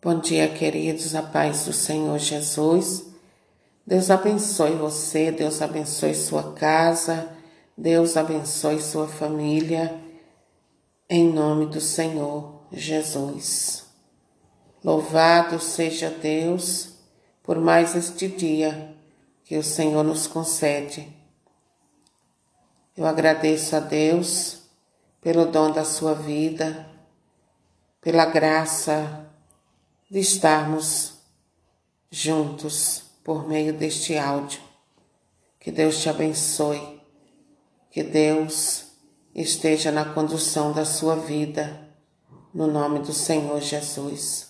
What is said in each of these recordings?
Bom dia, queridos, a paz do Senhor Jesus. Deus abençoe você, Deus abençoe sua casa, Deus abençoe sua família, em nome do Senhor Jesus. Louvado seja Deus por mais este dia que o Senhor nos concede. Eu agradeço a Deus pelo dom da sua vida, pela graça de estarmos juntos por meio deste áudio. Que Deus te abençoe, que Deus esteja na condução da sua vida, no nome do Senhor Jesus.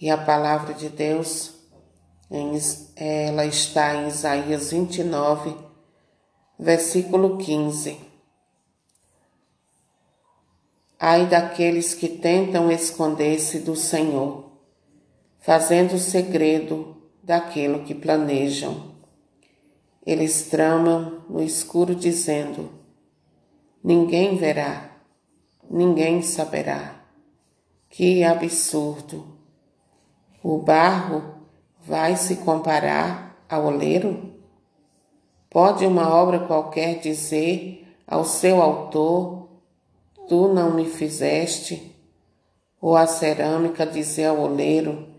E a palavra de Deus, ela está em Isaías 29, versículo 15. Ai daqueles que tentam esconder-se do Senhor fazendo segredo daquilo que planejam. Eles tramam no escuro, dizendo: Ninguém verá, ninguém saberá. Que absurdo! O barro vai se comparar ao oleiro? Pode uma obra qualquer dizer ao seu autor: Tu não me fizeste? Ou a cerâmica dizer ao oleiro: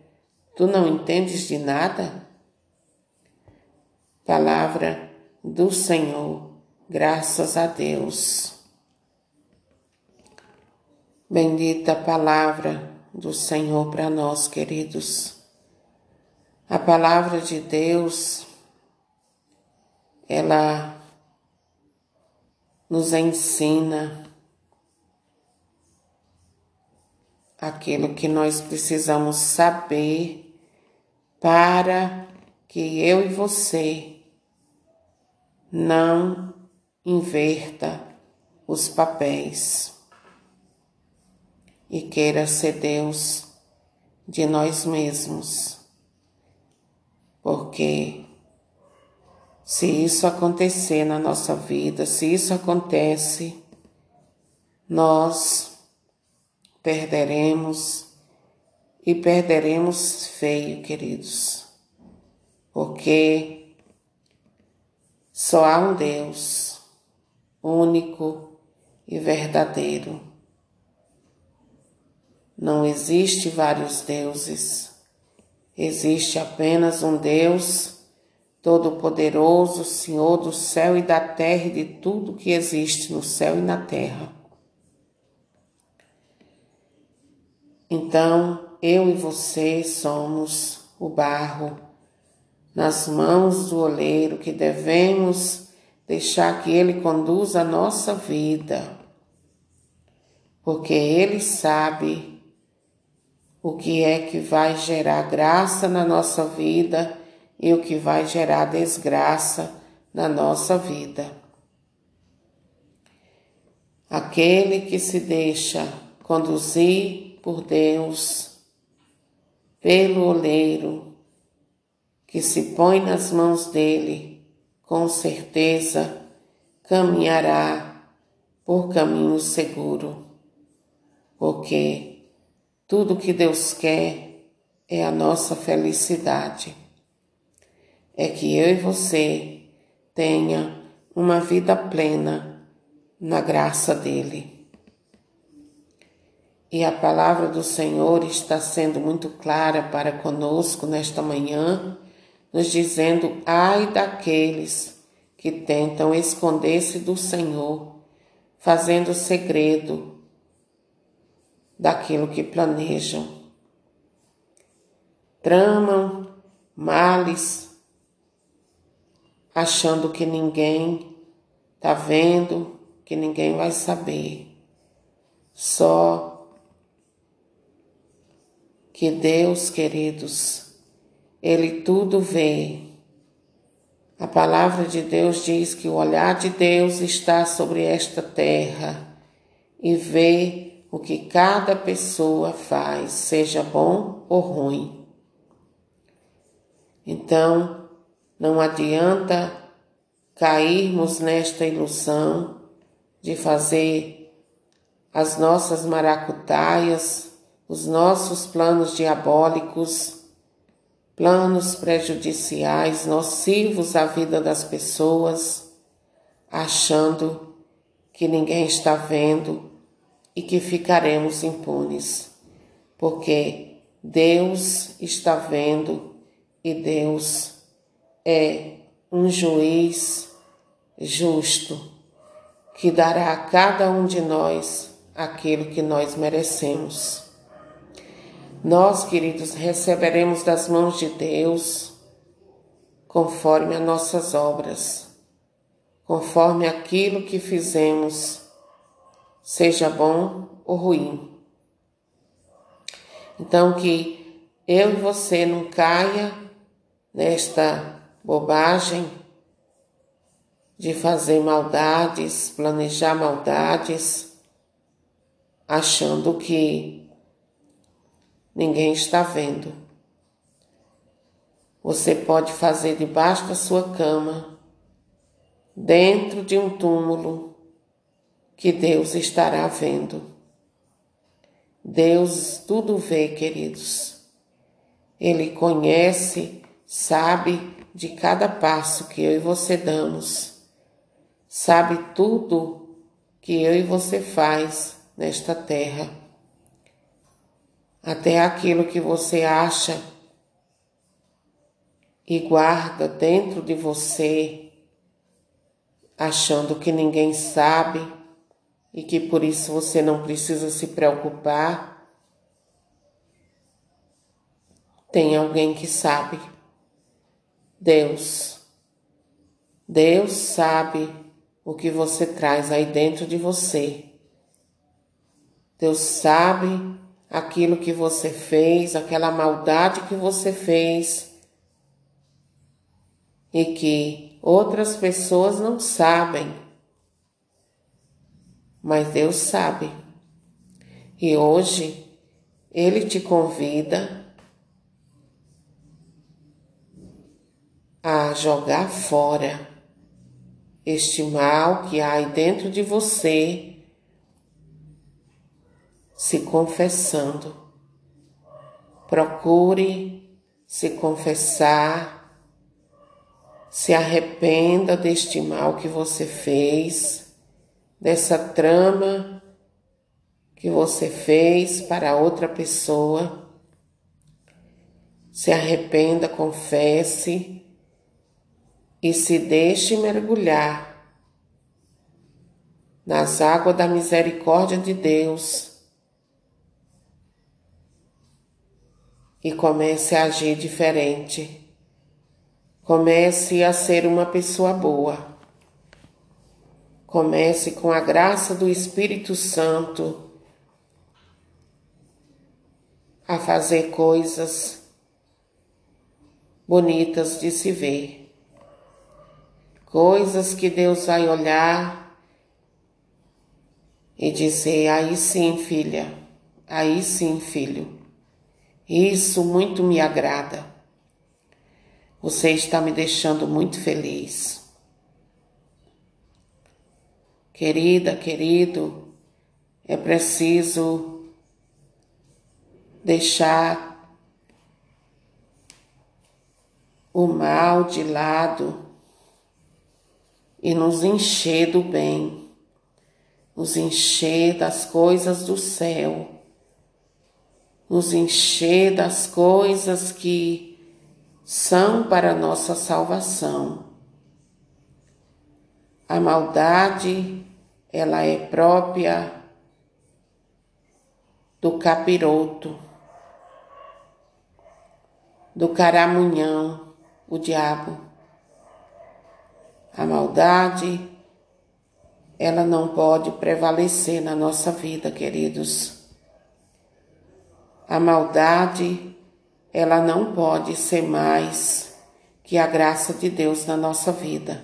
Tu não entendes de nada? Palavra do Senhor, graças a Deus. Bendita palavra do Senhor para nós, queridos. A palavra de Deus, ela nos ensina aquilo que nós precisamos saber para que eu e você não inverta os papéis e queira ser Deus de nós mesmos. Porque se isso acontecer na nossa vida, se isso acontece, nós perderemos e perderemos feio, queridos, porque só há um Deus único e verdadeiro. Não existe vários deuses, existe apenas um Deus Todo-Poderoso, Senhor do céu e da terra e de tudo que existe no céu e na terra. Então, eu e você somos o barro nas mãos do oleiro que devemos deixar que ele conduza a nossa vida, porque ele sabe o que é que vai gerar graça na nossa vida e o que vai gerar desgraça na nossa vida. Aquele que se deixa conduzir por Deus pelo oleiro que se põe nas mãos dele, com certeza caminhará por caminho seguro, porque tudo que Deus quer é a nossa felicidade. É que eu e você tenha uma vida plena na graça dele. E a palavra do Senhor está sendo muito clara para conosco nesta manhã, nos dizendo: ai daqueles que tentam esconder-se do Senhor, fazendo segredo daquilo que planejam. Tramam males, achando que ninguém está vendo, que ninguém vai saber. Só que Deus, queridos, Ele tudo vê. A palavra de Deus diz que o olhar de Deus está sobre esta terra e vê o que cada pessoa faz, seja bom ou ruim. Então, não adianta cairmos nesta ilusão de fazer as nossas maracutaias os nossos planos diabólicos, planos prejudiciais, nocivos à vida das pessoas, achando que ninguém está vendo e que ficaremos impunes, porque Deus está vendo e Deus é um juiz justo que dará a cada um de nós aquilo que nós merecemos. Nós, queridos, receberemos das mãos de Deus conforme as nossas obras, conforme aquilo que fizemos, seja bom ou ruim. Então que eu e você não caia nesta bobagem de fazer maldades, planejar maldades, achando que ninguém está vendo. Você pode fazer debaixo da sua cama, dentro de um túmulo, que Deus estará vendo. Deus tudo vê, queridos. Ele conhece, sabe de cada passo que eu e você damos sabe tudo que eu e você faz nesta terra. Até aquilo que você acha e guarda dentro de você, achando que ninguém sabe e que por isso você não precisa se preocupar. Tem alguém que sabe. Deus. Deus sabe o que você traz aí dentro de você. Deus sabe aquilo que você fez, aquela maldade que você fez e que outras pessoas não sabem. Mas Deus sabe. E hoje Ele te convida a jogar fora este mal que há dentro de você, se confessando. Procure se confessar, se arrependa deste mal que você fez, dessa trama que você fez para outra pessoa. Se arrependa, confesse e se deixe mergulhar nas águas da misericórdia de Deus e comece a agir diferente. Comece a ser uma pessoa boa. Comece com a graça do Espírito Santo a fazer coisas bonitas de se ver coisas que Deus vai olhar e dizer: aí sim, filha, aí sim, filho, isso muito me agrada. Você está me deixando muito feliz. Querida, querido, é preciso deixar o mal de lado e nos encher do bem, nos encher das coisas do céu, nos encher das coisas que são para nossa salvação. A maldade, ela é própria do capiroto, do caramunhão, o diabo. A maldade, ela não pode prevalecer na nossa vida, queridos. A maldade, ela não pode ser mais que a graça de Deus na nossa vida.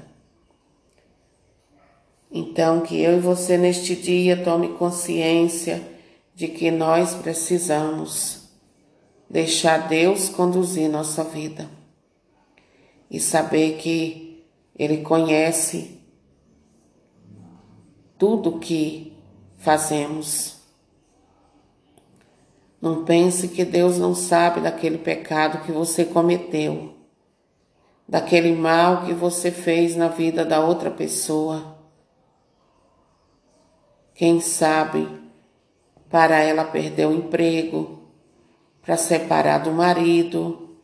Então, que eu e você neste dia tome consciência de que nós precisamos deixar Deus conduzir nossa vida e saber que ele conhece tudo que fazemos. Não pense que Deus não sabe daquele pecado que você cometeu, daquele mal que você fez na vida da outra pessoa. Quem sabe para ela perder o emprego, para separar do marido,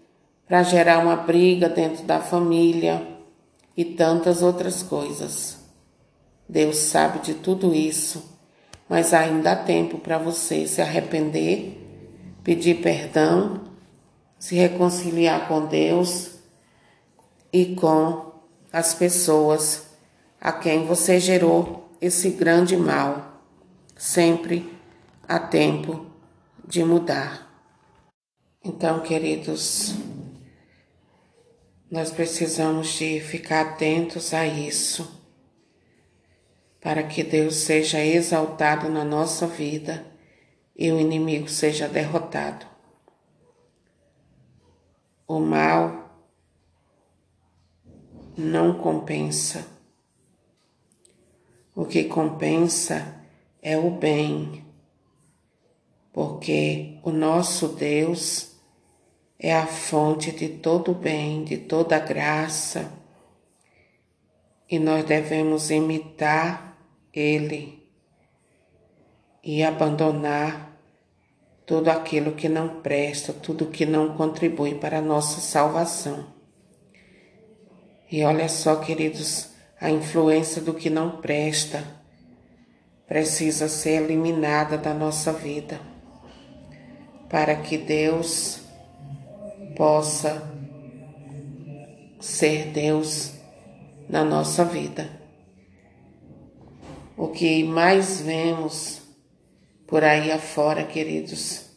para gerar uma briga dentro da família e tantas outras coisas. Deus sabe de tudo isso, mas ainda há tempo para você se arrepender, pedir perdão, se reconciliar com Deus e com as pessoas a quem você gerou esse grande mal. Sempre há tempo de mudar. Então, queridos, nós precisamos de ficar atentos a isso para que Deus seja exaltado na nossa vida e o inimigo seja derrotado. O mal não compensa. O que compensa é o bem, porque o nosso Deus é a fonte de todo bem, de toda graça, e nós devemos imitar ele e abandonar tudo aquilo que não presta, tudo que não contribui para a nossa salvação. E olha só, queridos, a influência do que não presta precisa ser eliminada da nossa vida, para que Deus possa ser Deus na nossa vida. O que mais vemos por aí afora, queridos,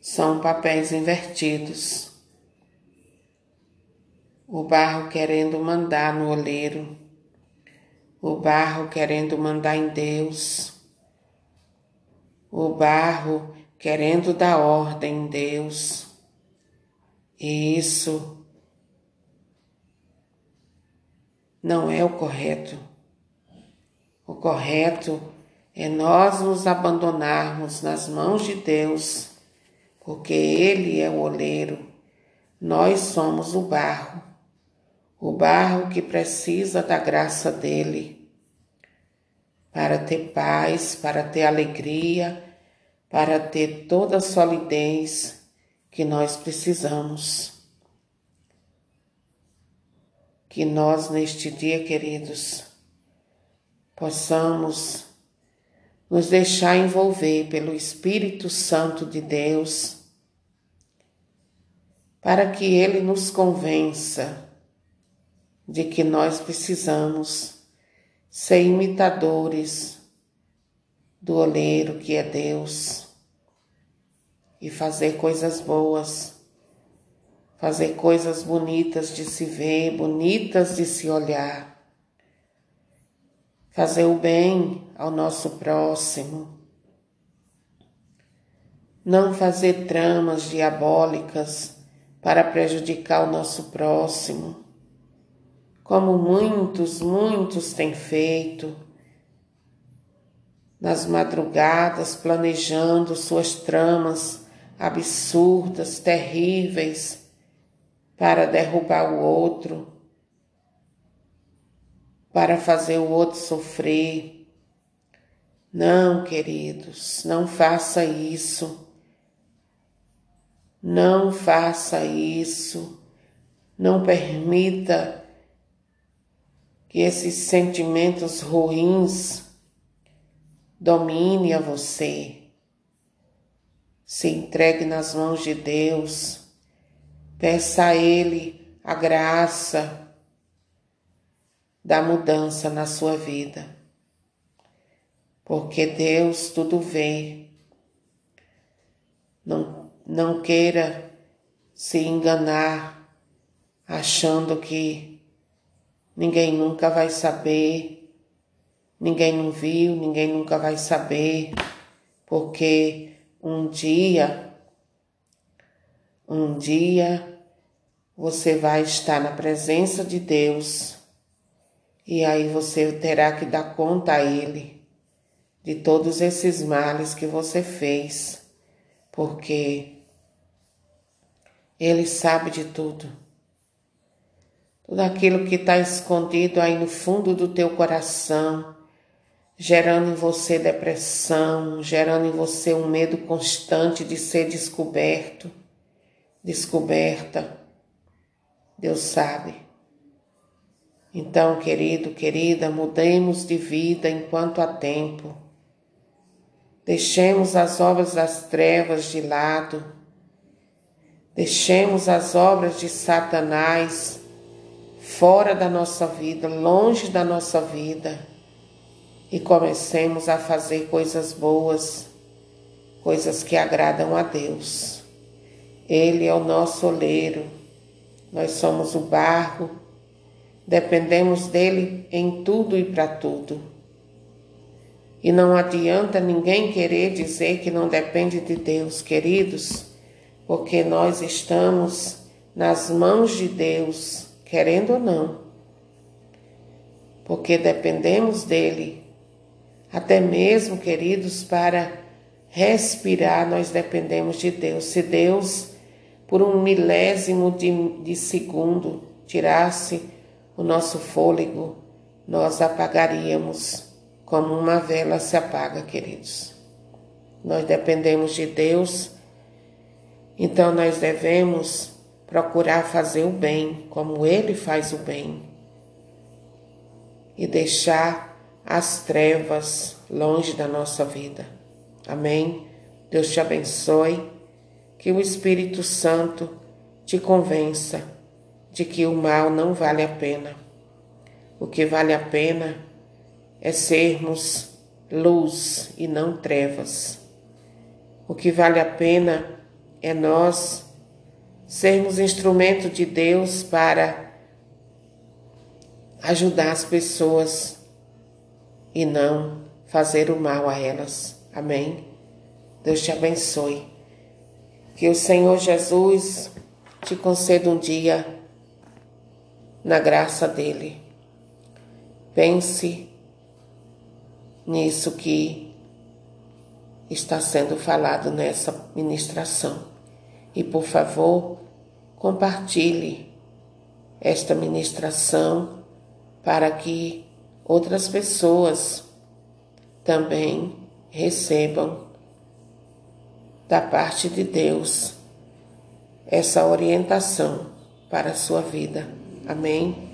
são papéis invertidos. O barro querendo mandar no oleiro, o barro querendo mandar em Deus, o barro querendo dar ordem em Deus. E isso não é o correto. O correto é nós nos abandonarmos nas mãos de Deus, porque Ele é o oleiro, nós somos o barro, o barro que precisa da graça dele para ter paz, para ter alegria, para ter toda a solidez que nós precisamos. Que nós, neste dia, queridos, possamos nos deixar envolver pelo Espírito Santo de Deus, para que Ele nos convença de que nós precisamos ser imitadores do oleiro que é Deus e fazer coisas boas, fazer coisas bonitas de se ver, bonitas de se olhar fazer o bem ao nosso próximo, não fazer tramas diabólicas para prejudicar o nosso próximo, como muitos, muitos têm feito, nas madrugadas planejando suas tramas absurdas, terríveis, para derrubar o outro para fazer o outro sofrer. Não, queridos, não faça isso. Não faça isso. Não permita que esses sentimentos ruins domine a você. Se entregue nas mãos de Deus. Peça a Ele a graça da mudança na sua vida. Porque Deus tudo vê. Não, não queira se enganar achando que ninguém nunca vai saber, ninguém não viu, ninguém nunca vai saber, porque um dia, um dia você vai estar na presença de Deus e aí você terá que dar conta a Ele de todos esses males que você fez porque Ele sabe de tudo. Tudo aquilo que está escondido aí no fundo do teu coração, gerando em você depressão, gerando em você um medo constante de ser descoberto, descoberta. Deus sabe. Então, querido, querida, mudemos de vida enquanto há tempo. Deixemos as obras das trevas de lado. Deixemos as obras de Satanás fora da nossa vida, longe da nossa vida e comecemos a fazer coisas boas, coisas que agradam a Deus. Ele é o nosso oleiro, nós somos o barro, dependemos dele em tudo e para tudo. E não adianta ninguém querer dizer que não depende de Deus, queridos, porque nós estamos nas mãos de Deus, querendo ou não. Porque dependemos dele até mesmo, queridos, para respirar, nós dependemos de Deus. Se Deus, por um milésimo de, de segundo, tirasse o nosso fôlego, nós apagaríamos como uma vela se apaga, queridos. Nós dependemos de Deus, então nós devemos procurar fazer o bem, como Ele faz o bem, e deixar as trevas longe da nossa vida. Amém? Deus te abençoe, que o Espírito Santo te convença de que o mal não vale a pena. O que vale a pena é sermos luz e não trevas. O que vale a pena é nós sermos instrumento de Deus para ajudar as pessoas e não fazer o mal a elas. Amém? Deus te abençoe. Que o Senhor Jesus te conceda um dia na graça dele. Pense nisso que está sendo falado nessa ministração. E por favor, compartilhe esta ministração para que outras pessoas também recebam da parte de Deus essa orientação para a sua vida. Amém?